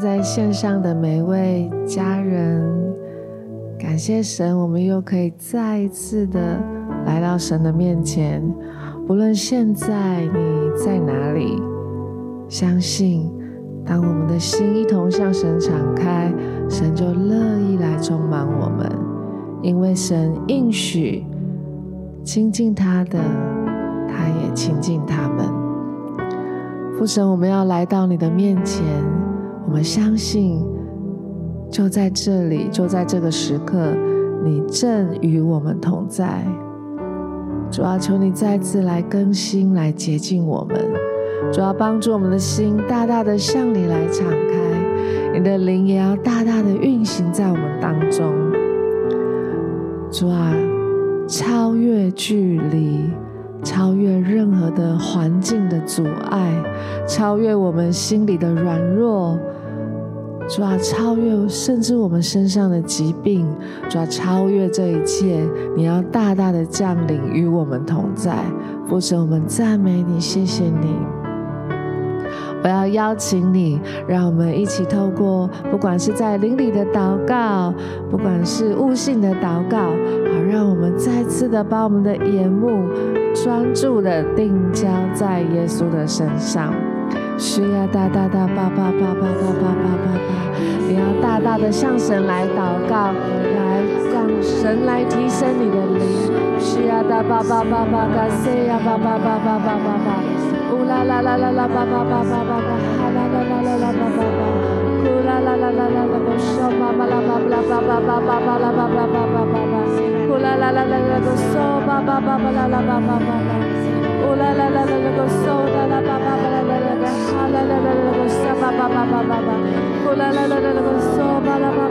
在线上的每位家人，感谢神，我们又可以再一次的来到神的面前。不论现在你在哪里，相信当我们的心一同向神敞开，神就乐意来充满我们，因为神应许亲近他的，他也亲近他们。父神，我们要来到你的面前。我们相信，就在这里，就在这个时刻，你正与我们同在。主啊，求你再次来更新，来洁净我们。主啊，帮助我们的心大大的向你来敞开，你的灵也要大大的运行在我们当中。主啊，超越距离，超越任何的环境的阻碍，超越我们心里的软弱。主啊，超越甚至我们身上的疾病，主啊，超越这一切，你要大大的降临与我们同在。父神，我们赞美你，谢谢你。我要邀请你，让我们一起透过，不管是在灵里的祷告，不管是悟性的祷告，好，让我们再次的把我们的眼目专注的定焦在耶稣的身上。需要大大大巴巴巴巴巴巴巴巴巴，你要大大的向神来祷告，来让神来提升你的灵。需要大巴巴巴巴嘎西呀巴巴巴巴巴巴巴，乌啦啦啦啦啦巴巴巴巴巴哈啦啦啦啦啦巴巴巴，乌啦啦啦啦啦啦个手巴巴啦巴巴啦巴巴巴巴巴啦巴巴巴巴巴巴，乌啦啦啦啦啦个手巴巴巴巴啦啦巴巴巴巴。呜啦啦啦啦啦个手呜啦啦啦啦啦个手叭啦叭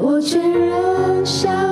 我承认想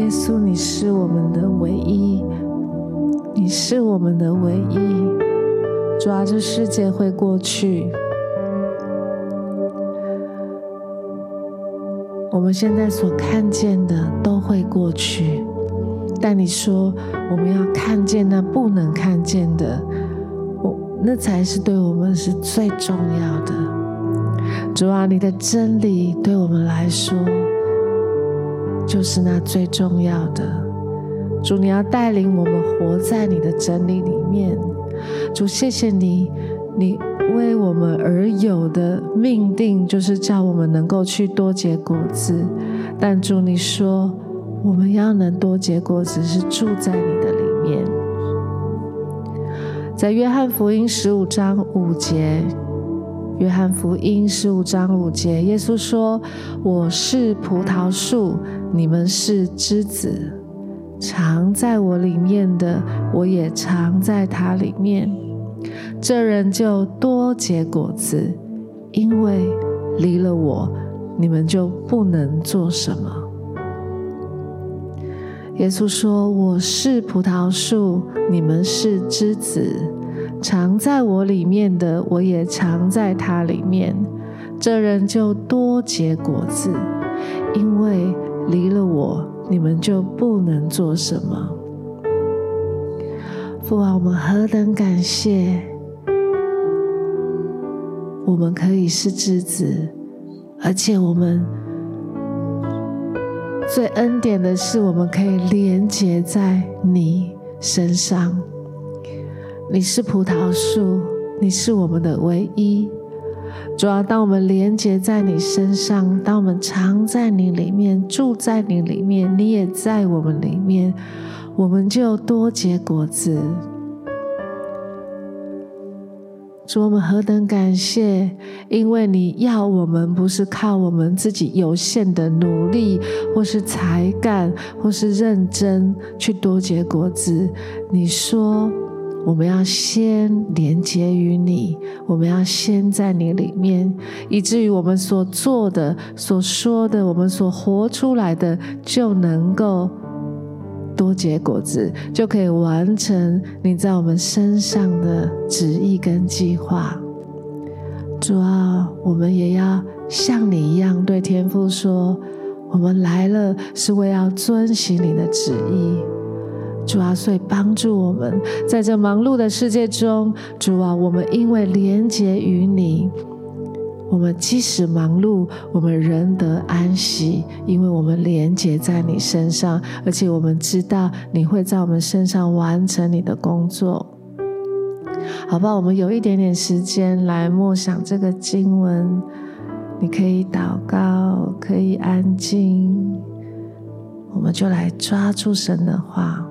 耶稣你是我们的唯一。你是我们的唯一。主要这世界会过去。我们现在所看见的都会过去。但你说我们要看见那不能看见的我那才是对我们是最重要的。主要你的真理对我们来说就是那最重要的。主，你要带领我们活在你的真理里面。主，谢谢你，你为我们而有的命定就是叫我们能够去多结果子。但主，你说我们要能多结果子，是住在你的里面。在约翰福音十五章五节。约翰福音十五章五节，耶稣说：“我是葡萄树，你们是枝子。常在我里面的，我也常在他里面。这人就多结果子，因为离了我，你们就不能做什么。”耶稣说：“我是葡萄树，你们是枝子。”常在我里面的，我也常在他里面。这人就多结果子，因为离了我，你们就不能做什么。父啊，我们何等感谢，我们可以是枝子，而且我们最恩典的是，我们可以连结在你身上。你是葡萄树，你是我们的唯一。主要当我们连接在你身上，当我们常在你里面，住在你里面，你也在我们里面，我们就多结果子。主，我们何等感谢，因为你要我们不是靠我们自己有限的努力，或是才干，或是认真去多结果子。你说。我们要先连接于你，我们要先在你里面，以至于我们所做的、所说的、我们所活出来的，就能够多结果子，就可以完成你在我们身上的旨意跟计划。主啊，我们也要像你一样对天父说：我们来了是为要遵行你的旨意。主啊，所以帮助我们在这忙碌的世界中，主啊，我们因为连结于你，我们即使忙碌，我们仍得安息，因为我们连结在你身上，而且我们知道你会在我们身上完成你的工作。好吧，我们有一点点时间来默想这个经文，你可以祷告，可以安静，我们就来抓住神的话。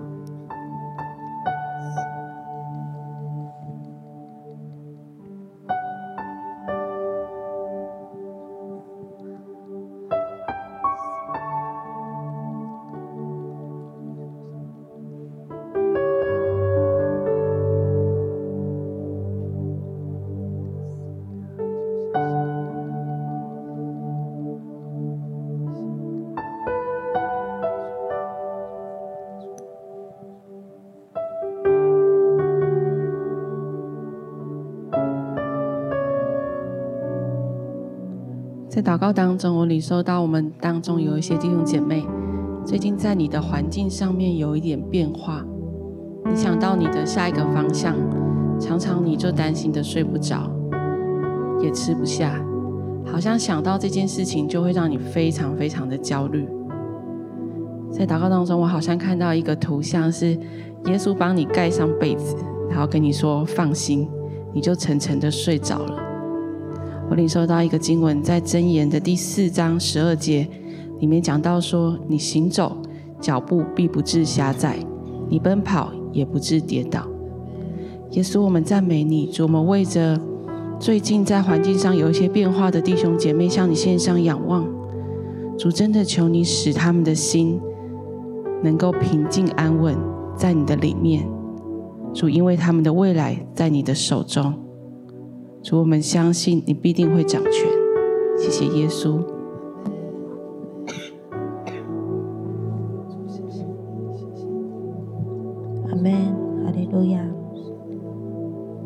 在祷告当中，我领受到我们当中有一些弟兄姐妹，最近在你的环境上面有一点变化。你想到你的下一个方向，常常你就担心的睡不着，也吃不下，好像想到这件事情就会让你非常非常的焦虑。在祷告当中，我好像看到一个图像，是耶稣帮你盖上被子，然后跟你说放心，你就沉沉的睡着了。我领受到一个经文，在箴言的第四章十二节里面讲到说：“你行走，脚步必不致狭窄；你奔跑，也不致跌倒。”耶稣，我们赞美你，主，我们为着最近在环境上有一些变化的弟兄姐妹向你献上仰望。主，真的求你使他们的心能够平静安稳在你的里面。主，因为他们的未来在你的手中。主，我们相信你必定会掌权。谢谢耶稣。阿门，哈利路亚。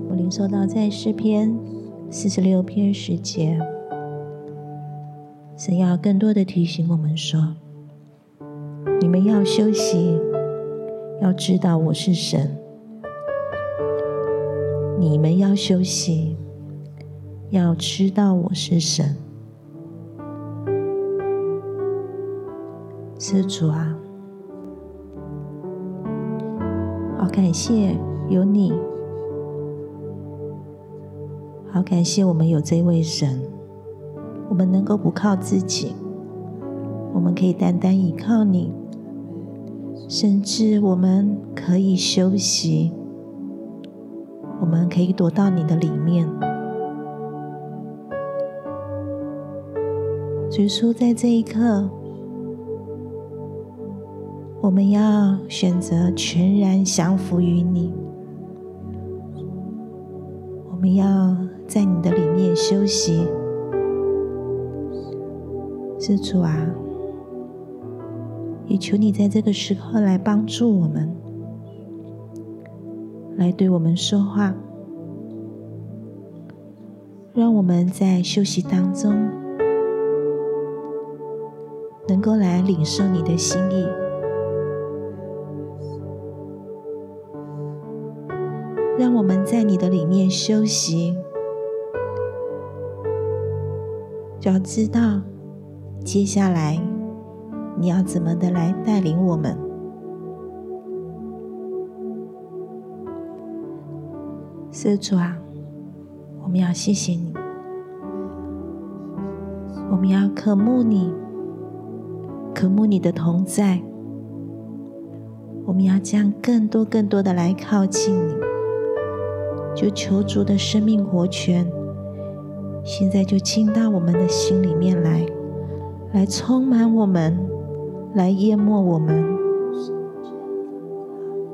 我领受到在诗篇四十六篇十节，神要更多的提醒我们说：你们要休息，要知道我是神。你们要休息，要知道我是神。是主啊，好感谢有你，好感谢我们有这位神，我们能够不靠自己，我们可以单单依靠你，甚至我们可以休息，我们可以躲到你的里面。所以说，在这一刻。我们要选择全然降服于你，我们要在你的里面休息。是主啊，也求你在这个时刻来帮助我们，来对我们说话，让我们在休息当中能够来领受你的心意。让我们在你的里面休息，就要知道接下来你要怎么的来带领我们。是主啊，我们要谢谢你，我们要渴慕你，渴慕你的同在，我们要将更多更多的来靠近你。就求主的生命活泉，现在就进到我们的心里面来，来充满我们，来淹没我们，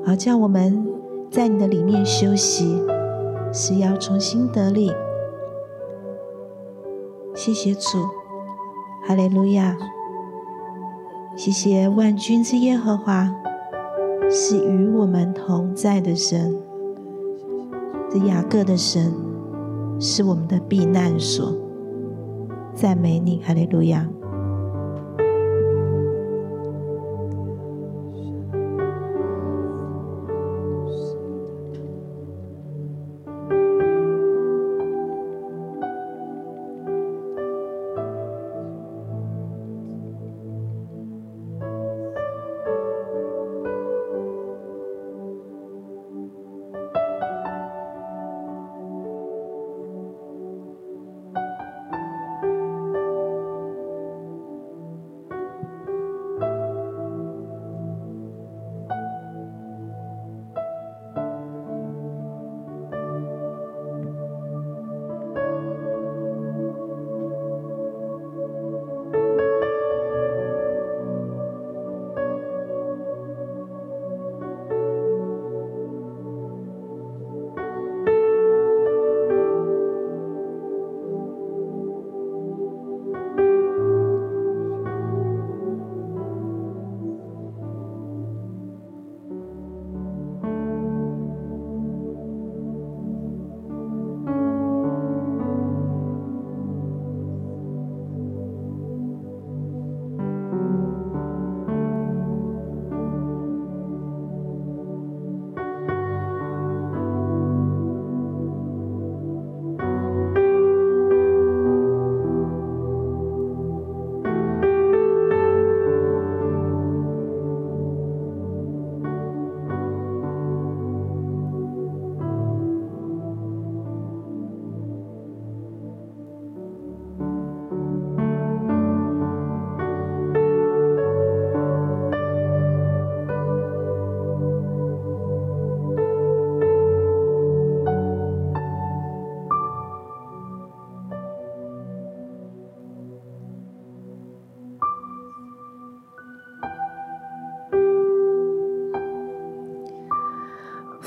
好叫我们在你的里面休息，是要重新得力。谢谢主，哈利路亚！谢谢万军之耶和华，是与我们同在的神。这雅各的神是我们的避难所，赞美你，哈利路亚。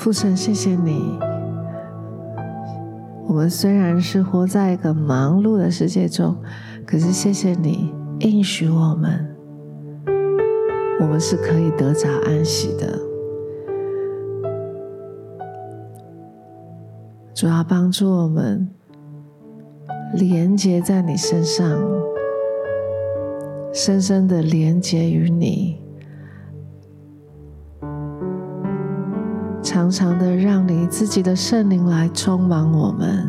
父神，谢谢你。我们虽然是活在一个忙碌的世界中，可是谢谢你应许我们，我们是可以得着安息的。主要帮助我们连接在你身上，深深的连接于你。常常的让你自己的圣灵来充满我们。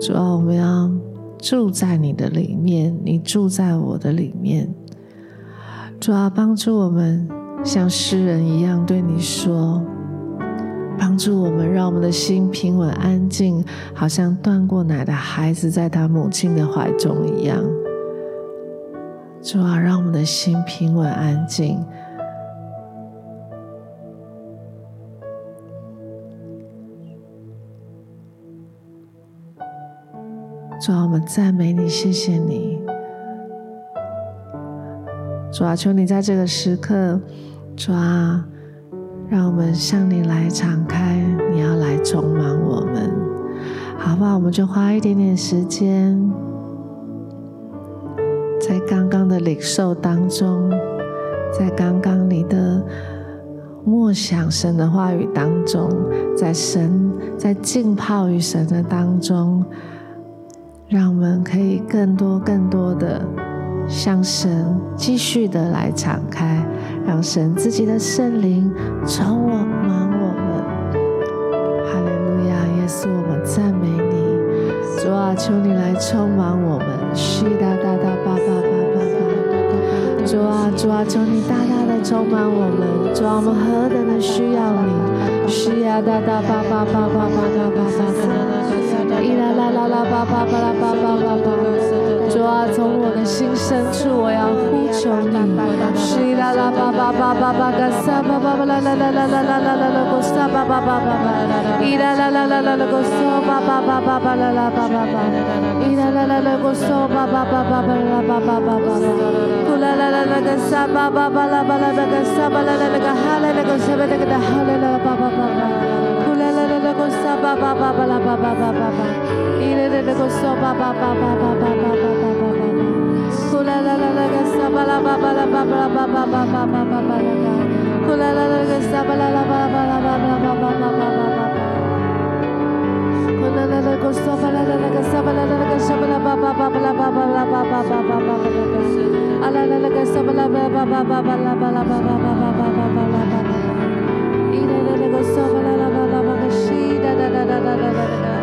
主啊，我们要住在你的里面，你住在我的里面。主啊，帮助我们像诗人一样对你说，帮助我们，让我们的心平稳安静，好像断过奶的孩子在他母亲的怀中一样。主啊，让我们的心平稳安静。主啊，我们赞美你，谢谢你。主啊，求你在这个时刻，主啊，让我们向你来敞开，你要来充满我们，好不好？我们就花一点点时间，在刚刚的领受当中，在刚刚你的默想神的话语当中，在神在浸泡于神的当中。让我们可以更多、更多的向神继续的来敞开，让神自己的圣灵充满我们。哈利路亚，耶稣，我们赞美你。主啊，求你来充满我们。是的，大大巴巴巴巴巴。主啊，主啊，求你大大的充满我们。主啊，我们何等的需要你。是呀，大大巴巴巴巴巴巴巴巴。啦啦啦啦巴巴巴啦巴巴巴巴，主啊，从我的心深处我要呼求你。是啦啦巴巴巴巴巴嘎萨巴巴巴啦啦啦啦啦啦啦啦啦咕萨巴巴巴巴巴，伊啦啦啦啦啦啦咕索巴巴巴巴巴啦啦巴巴巴，伊啦啦啦啦咕索巴巴巴巴巴啦巴巴巴巴，咕啦啦啦啦嘎萨巴巴巴啦巴啦啦嘎萨巴啦啦啦嘎哈啦啦嘎萨巴啦嘎哈啦啦巴巴巴巴。Ala la la ga sa ba la ba ba ba ba ba ba ba ba ba ba ba Hallelujah.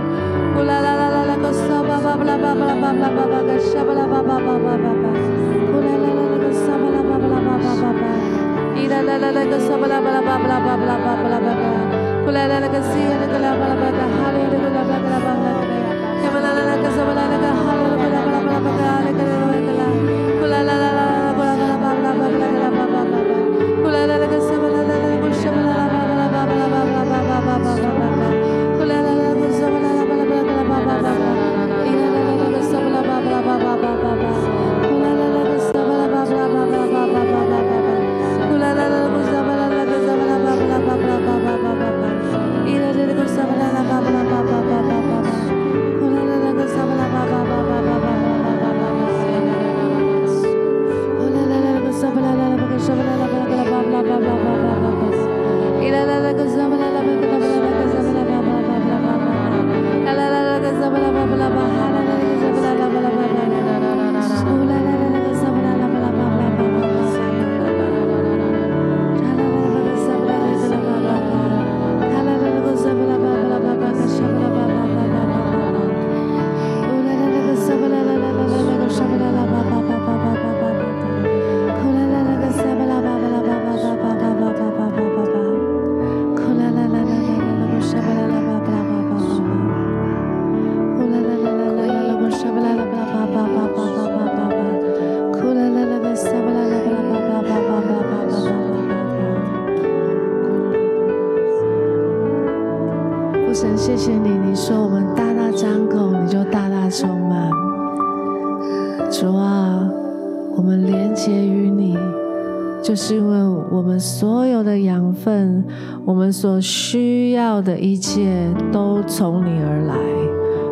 我们所需要的一切都从你而来。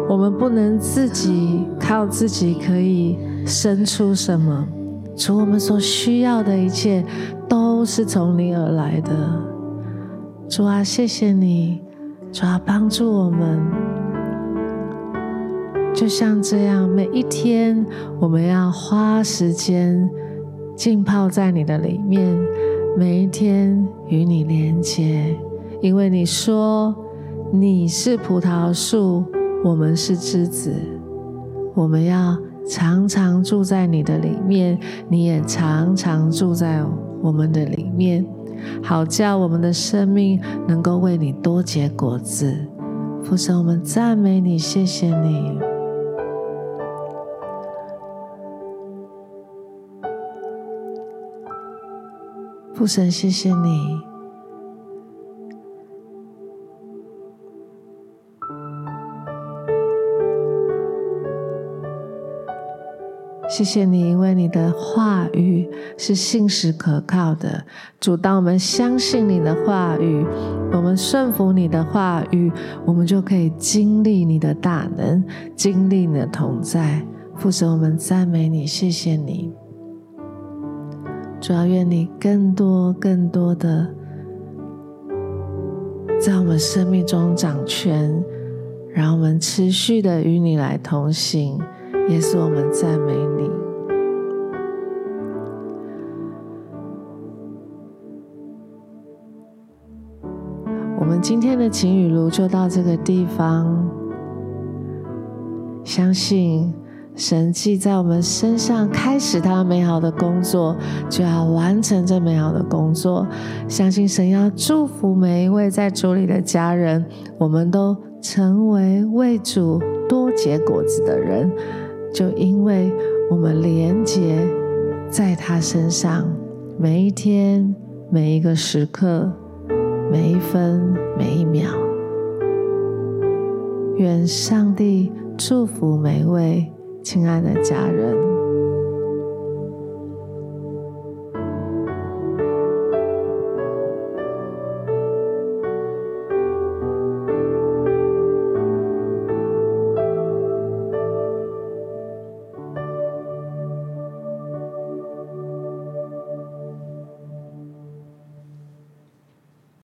我们不能自己靠自己可以生出什么，主，我们所需要的一切都是从你而来的。主啊，谢谢你。主啊帮助我们，就像这样，每一天我们要花时间浸泡在你的里面，每一天与你连接，因为你说你是葡萄树，我们是枝子，我们要常常住在你的里面，你也常常住在我们的里面，好叫我们的生命能够为你多结果子。父神，我们赞美你，谢谢你。父神，谢谢你，谢谢你，因为你的话语是信实可靠的。主，当我们相信你的话语，我们顺服你的话语，我们就可以经历你的大能，经历你的同在。父神，我们赞美你，谢谢你。主要愿你更多、更多的在我们生命中掌权，让我们持续的与你来同行。耶稣，我们赞美你。我们今天的晴雨露就到这个地方，相信。神既在我们身上开始他美好的工作，就要完成这美好的工作。相信神要祝福每一位在主里的家人，我们都成为为主多结果子的人，就因为我们连结在他身上，每一天、每一个时刻、每一分、每一秒。愿上帝祝福每位。亲爱的家人。